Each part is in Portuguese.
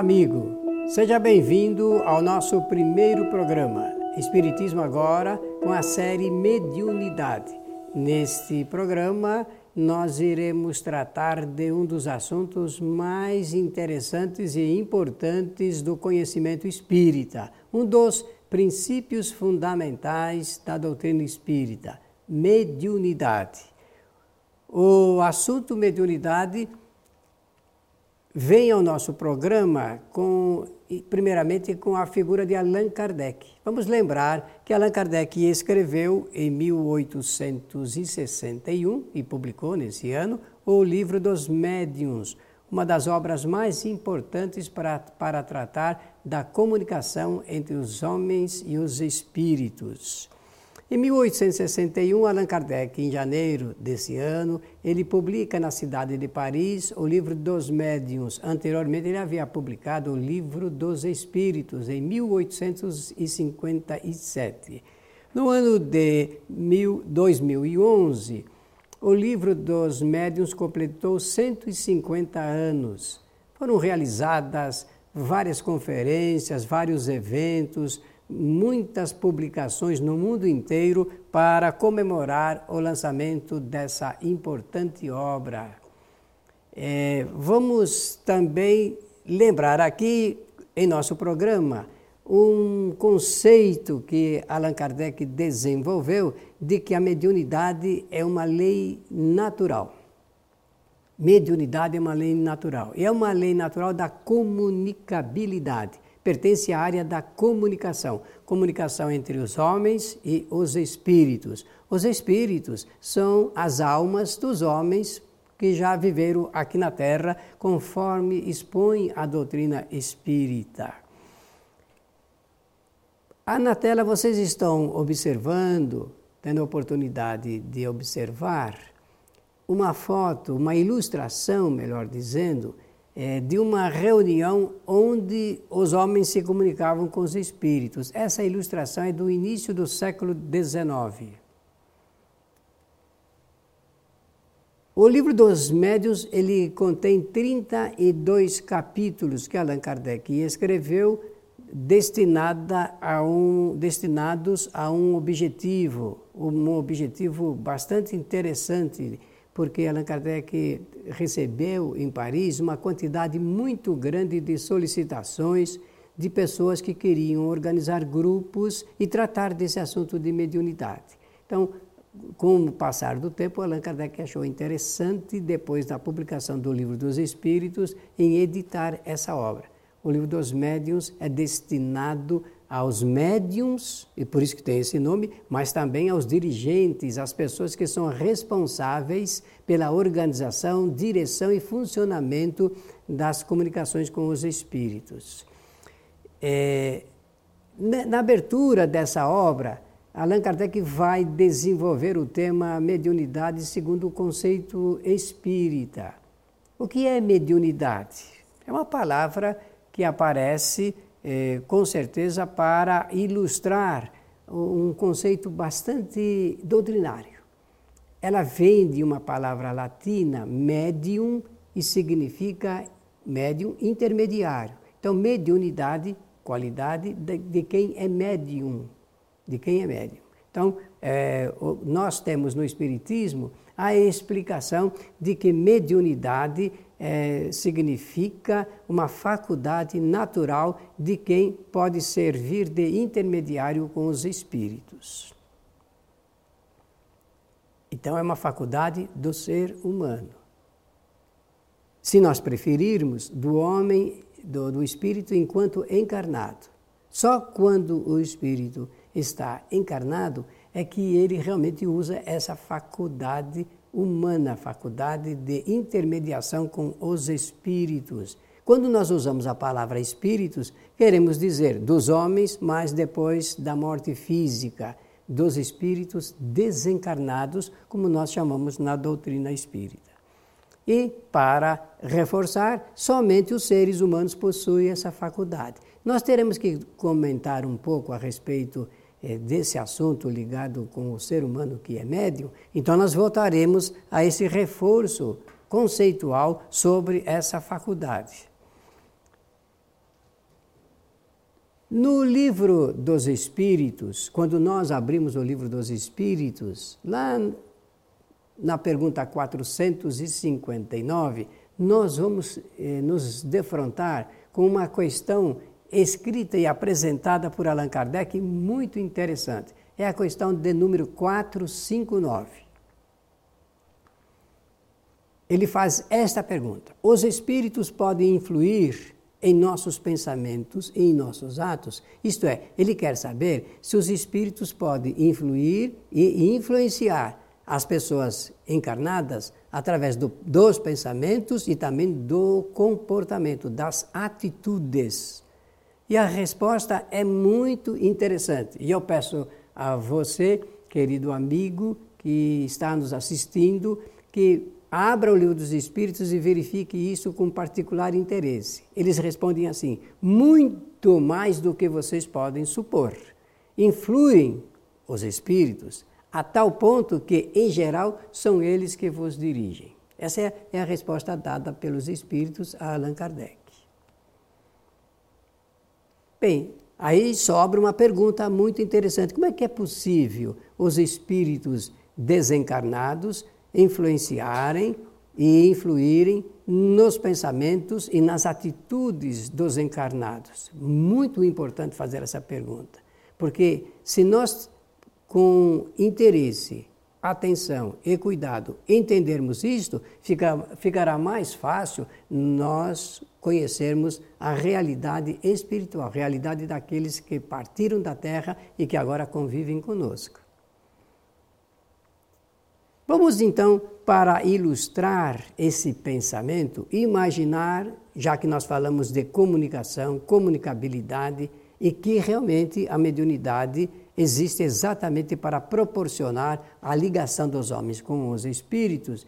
amigo. Seja bem-vindo ao nosso primeiro programa, Espiritismo Agora, com a série Mediunidade. Neste programa, nós iremos tratar de um dos assuntos mais interessantes e importantes do conhecimento espírita, um dos princípios fundamentais da doutrina espírita, mediunidade. O assunto mediunidade vem ao nosso programa com, primeiramente com a figura de Allan Kardec. Vamos lembrar que Allan Kardec escreveu em 1861 e publicou nesse ano o livro dos Médiuns, uma das obras mais importantes para, para tratar da comunicação entre os homens e os espíritos. Em 1861, Allan Kardec, em janeiro desse ano, ele publica na cidade de Paris o livro dos médiuns. Anteriormente, ele havia publicado o livro dos espíritos, em 1857. No ano de 2011, o livro dos médiuns completou 150 anos. Foram realizadas várias conferências, vários eventos, muitas publicações no mundo inteiro para comemorar o lançamento dessa importante obra. É, vamos também lembrar aqui em nosso programa um conceito que Allan Kardec desenvolveu de que a mediunidade é uma lei natural. Mediunidade é uma lei natural. E é uma lei natural da comunicabilidade pertence à área da comunicação comunicação entre os homens e os espíritos. Os espíritos são as almas dos homens que já viveram aqui na Terra, conforme expõe a doutrina espírita. Ah, na tela vocês estão observando, tendo a oportunidade de observar, uma foto, uma ilustração, melhor dizendo, é, de uma reunião onde os homens se comunicavam com os espíritos. Essa ilustração é do início do século XIX. O livro dos Médios ele contém 32 capítulos que Allan Kardec escreveu destinada a um, destinados a um objetivo, um objetivo bastante interessante porque Allan Kardec recebeu em Paris uma quantidade muito grande de solicitações de pessoas que queriam organizar grupos e tratar desse assunto de mediunidade. Então, com o passar do tempo, Allan Kardec achou interessante, depois da publicação do Livro dos Espíritos, em editar essa obra. O Livro dos Médiuns é destinado aos médiums, e por isso que tem esse nome, mas também aos dirigentes, às pessoas que são responsáveis pela organização, direção e funcionamento das comunicações com os espíritos. É, na abertura dessa obra, Allan Kardec vai desenvolver o tema mediunidade segundo o conceito espírita. O que é mediunidade? É uma palavra que aparece é, com certeza, para ilustrar um conceito bastante doutrinário. Ela vem de uma palavra latina, medium, e significa médium intermediário. Então, mediunidade, qualidade de, de quem é médium, de quem é médium. Então, é, nós temos no Espiritismo a explicação de que mediunidade é, significa uma faculdade natural de quem pode servir de intermediário com os espíritos. Então, é uma faculdade do ser humano. Se nós preferirmos, do homem, do, do espírito enquanto encarnado. Só quando o espírito está encarnado é que ele realmente usa essa faculdade humana, faculdade de intermediação com os espíritos. Quando nós usamos a palavra espíritos, queremos dizer dos homens, mas depois da morte física, dos espíritos desencarnados, como nós chamamos na doutrina espírita. E, para reforçar, somente os seres humanos possuem essa faculdade. Nós teremos que comentar um pouco a respeito desse assunto ligado com o ser humano que é médium, então nós voltaremos a esse reforço conceitual sobre essa faculdade. No livro dos Espíritos, quando nós abrimos o livro dos Espíritos, lá na pergunta 459, nós vamos eh, nos defrontar com uma questão escrita e apresentada por Allan Kardec muito interessante. É a questão de número 459. Ele faz esta pergunta: Os espíritos podem influir em nossos pensamentos e em nossos atos? Isto é, ele quer saber se os espíritos podem influir e influenciar as pessoas encarnadas através do, dos pensamentos e também do comportamento, das atitudes. E a resposta é muito interessante. E eu peço a você, querido amigo que está nos assistindo, que abra o livro dos Espíritos e verifique isso com particular interesse. Eles respondem assim: muito mais do que vocês podem supor. Influem os Espíritos a tal ponto que, em geral, são eles que vos dirigem. Essa é, a resposta dada pelos Espíritos a Allan Kardec. Bem, aí sobra uma pergunta muito interessante: como é que é possível os espíritos desencarnados influenciarem e influírem nos pensamentos e nas atitudes dos encarnados? Muito importante fazer essa pergunta, porque se nós, com interesse, atenção e cuidado entendermos isto, fica, ficará mais fácil nós conhecermos a realidade espiritual, a realidade daqueles que partiram da terra e que agora convivem conosco. Vamos então, para ilustrar esse pensamento, imaginar, já que nós falamos de comunicação, comunicabilidade, e que realmente a mediunidade existe exatamente para proporcionar a ligação dos homens com os espíritos.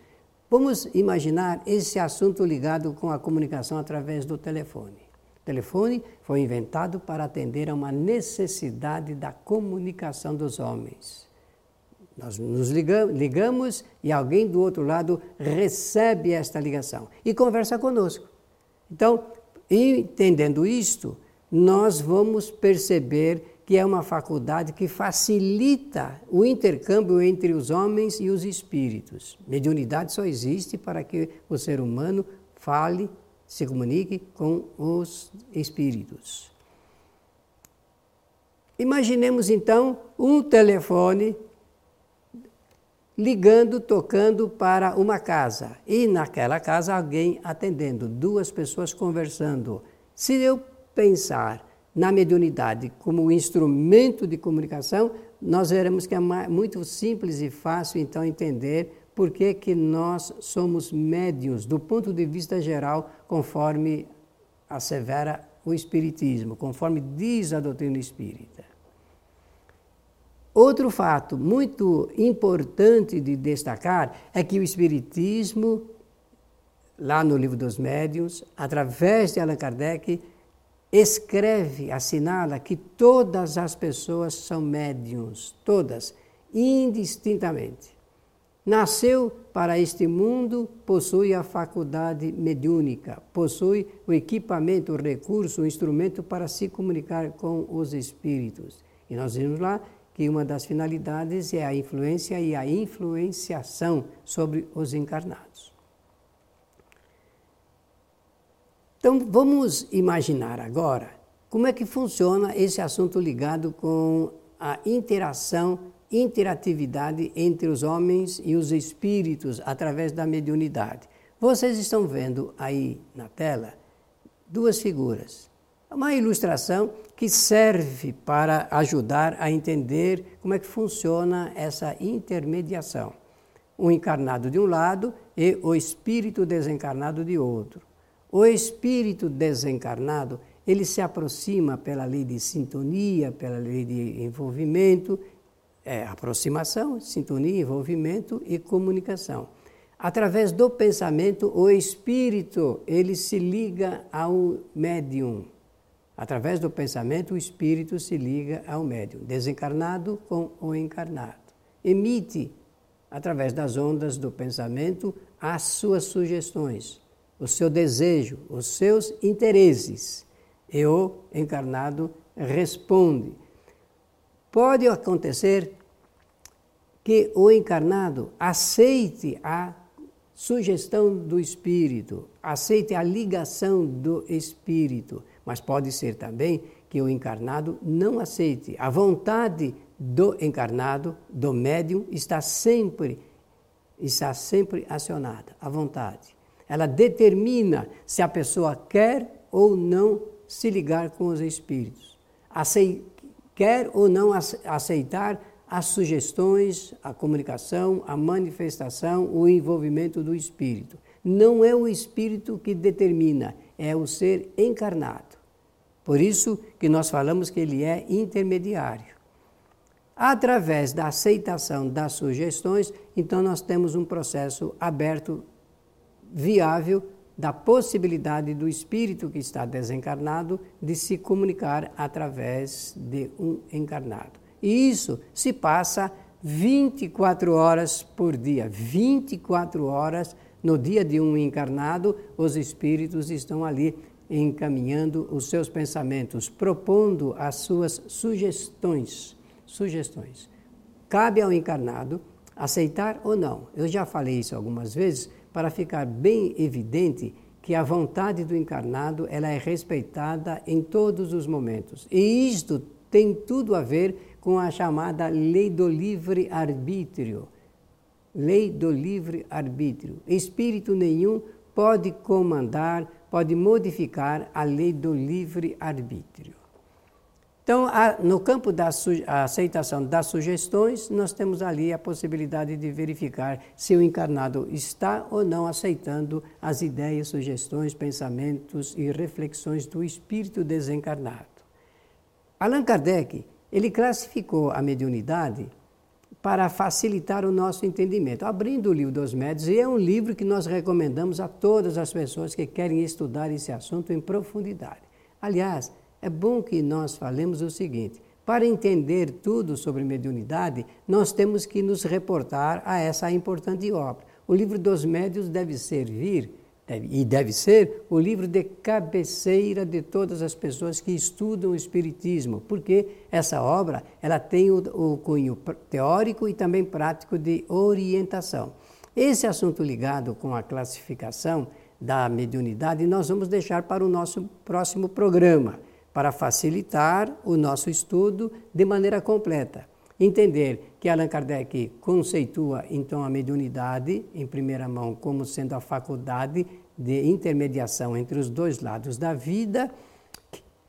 Vamos imaginar esse assunto ligado com a comunicação através do telefone. O telefone foi inventado para atender a uma necessidade da comunicação dos homens. Nós nos ligamos, ligamos e alguém do outro lado recebe esta ligação e conversa conosco. Então, entendendo isto, nós vamos perceber que é uma faculdade que facilita o intercâmbio entre os homens e os espíritos. Mediunidade só existe para que o ser humano fale, se comunique com os espíritos. Imaginemos então um telefone ligando, tocando para uma casa e naquela casa alguém atendendo, duas pessoas conversando. Se eu pensar na mediunidade como instrumento de comunicação, nós veremos que é muito simples e fácil então entender por que, que nós somos médios do ponto de vista geral, conforme assevera o Espiritismo, conforme diz a doutrina espírita. Outro fato muito importante de destacar é que o Espiritismo, lá no Livro dos Médiuns, através de Allan Kardec, escreve, assinala que todas as pessoas são médiums, todas, indistintamente. Nasceu para este mundo, possui a faculdade mediúnica, possui o equipamento, o recurso, o instrumento para se comunicar com os espíritos. E nós vimos lá que uma das finalidades é a influência e a influenciação sobre os encarnados. Então vamos imaginar agora como é que funciona esse assunto ligado com a interação, interatividade entre os homens e os espíritos através da mediunidade. Vocês estão vendo aí na tela duas figuras. Uma ilustração que serve para ajudar a entender como é que funciona essa intermediação. O encarnado de um lado e o espírito desencarnado de outro. O espírito desencarnado, ele se aproxima pela lei de sintonia, pela lei de envolvimento, é, aproximação, sintonia, envolvimento e comunicação. Através do pensamento, o espírito, ele se liga ao médium. Através do pensamento, o espírito se liga ao médium, desencarnado com o encarnado. Emite, através das ondas do pensamento, as suas sugestões o seu desejo, os seus interesses. E o encarnado responde. Pode acontecer que o encarnado aceite a sugestão do espírito, aceite a ligação do espírito, mas pode ser também que o encarnado não aceite. A vontade do encarnado, do médium, está sempre está sempre acionada, a vontade. Ela determina se a pessoa quer ou não se ligar com os espíritos. Acei, quer ou não aceitar as sugestões, a comunicação, a manifestação, o envolvimento do espírito. Não é o espírito que determina, é o ser encarnado. Por isso que nós falamos que ele é intermediário. Através da aceitação das sugestões, então nós temos um processo aberto, viável, da possibilidade do espírito que está desencarnado de se comunicar através de um encarnado. E isso se passa 24 horas por dia. 24 horas no dia de um encarnado, os espíritos estão ali encaminhando os seus pensamentos, propondo as suas sugestões. Sugestões. Cabe ao encarnado aceitar ou não. Eu já falei isso algumas vezes para ficar bem evidente que a vontade do encarnado ela é respeitada em todos os momentos. E isto tem tudo a ver com a chamada lei do livre arbítrio. Lei do livre arbítrio. Espírito nenhum pode comandar, pode modificar a lei do livre arbítrio. Então, no campo da aceitação das sugestões, nós temos ali a possibilidade de verificar se o encarnado está ou não aceitando as ideias, sugestões, pensamentos e reflexões do espírito desencarnado. Allan Kardec ele classificou a mediunidade para facilitar o nosso entendimento, abrindo o livro dos médios, e é um livro que nós recomendamos a todas as pessoas que querem estudar esse assunto em profundidade. Aliás, é bom que nós falemos o seguinte: para entender tudo sobre mediunidade, nós temos que nos reportar a essa importante obra. O livro dos médios deve servir e deve ser o livro de cabeceira de todas as pessoas que estudam o Espiritismo, porque essa obra ela tem o, o cunho teórico e também prático de orientação. Esse assunto ligado com a classificação da mediunidade nós vamos deixar para o nosso próximo programa, para facilitar o nosso estudo de maneira completa. Entender que Allan Kardec conceitua então a mediunidade, em primeira mão, como sendo a faculdade de intermediação entre os dois lados da vida,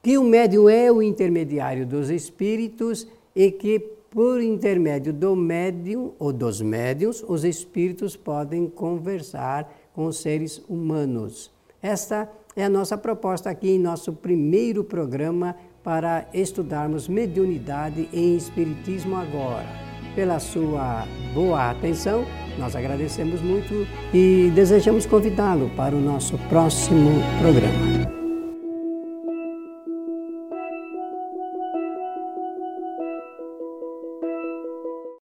que o médium é o intermediário dos espíritos e que, por intermédio do médium ou dos médiums, os espíritos podem conversar com os seres humanos. Esta é a nossa proposta aqui em nosso primeiro programa para estudarmos mediunidade em Espiritismo agora. Pela sua boa atenção, nós agradecemos muito e desejamos convidá-lo para o nosso próximo programa.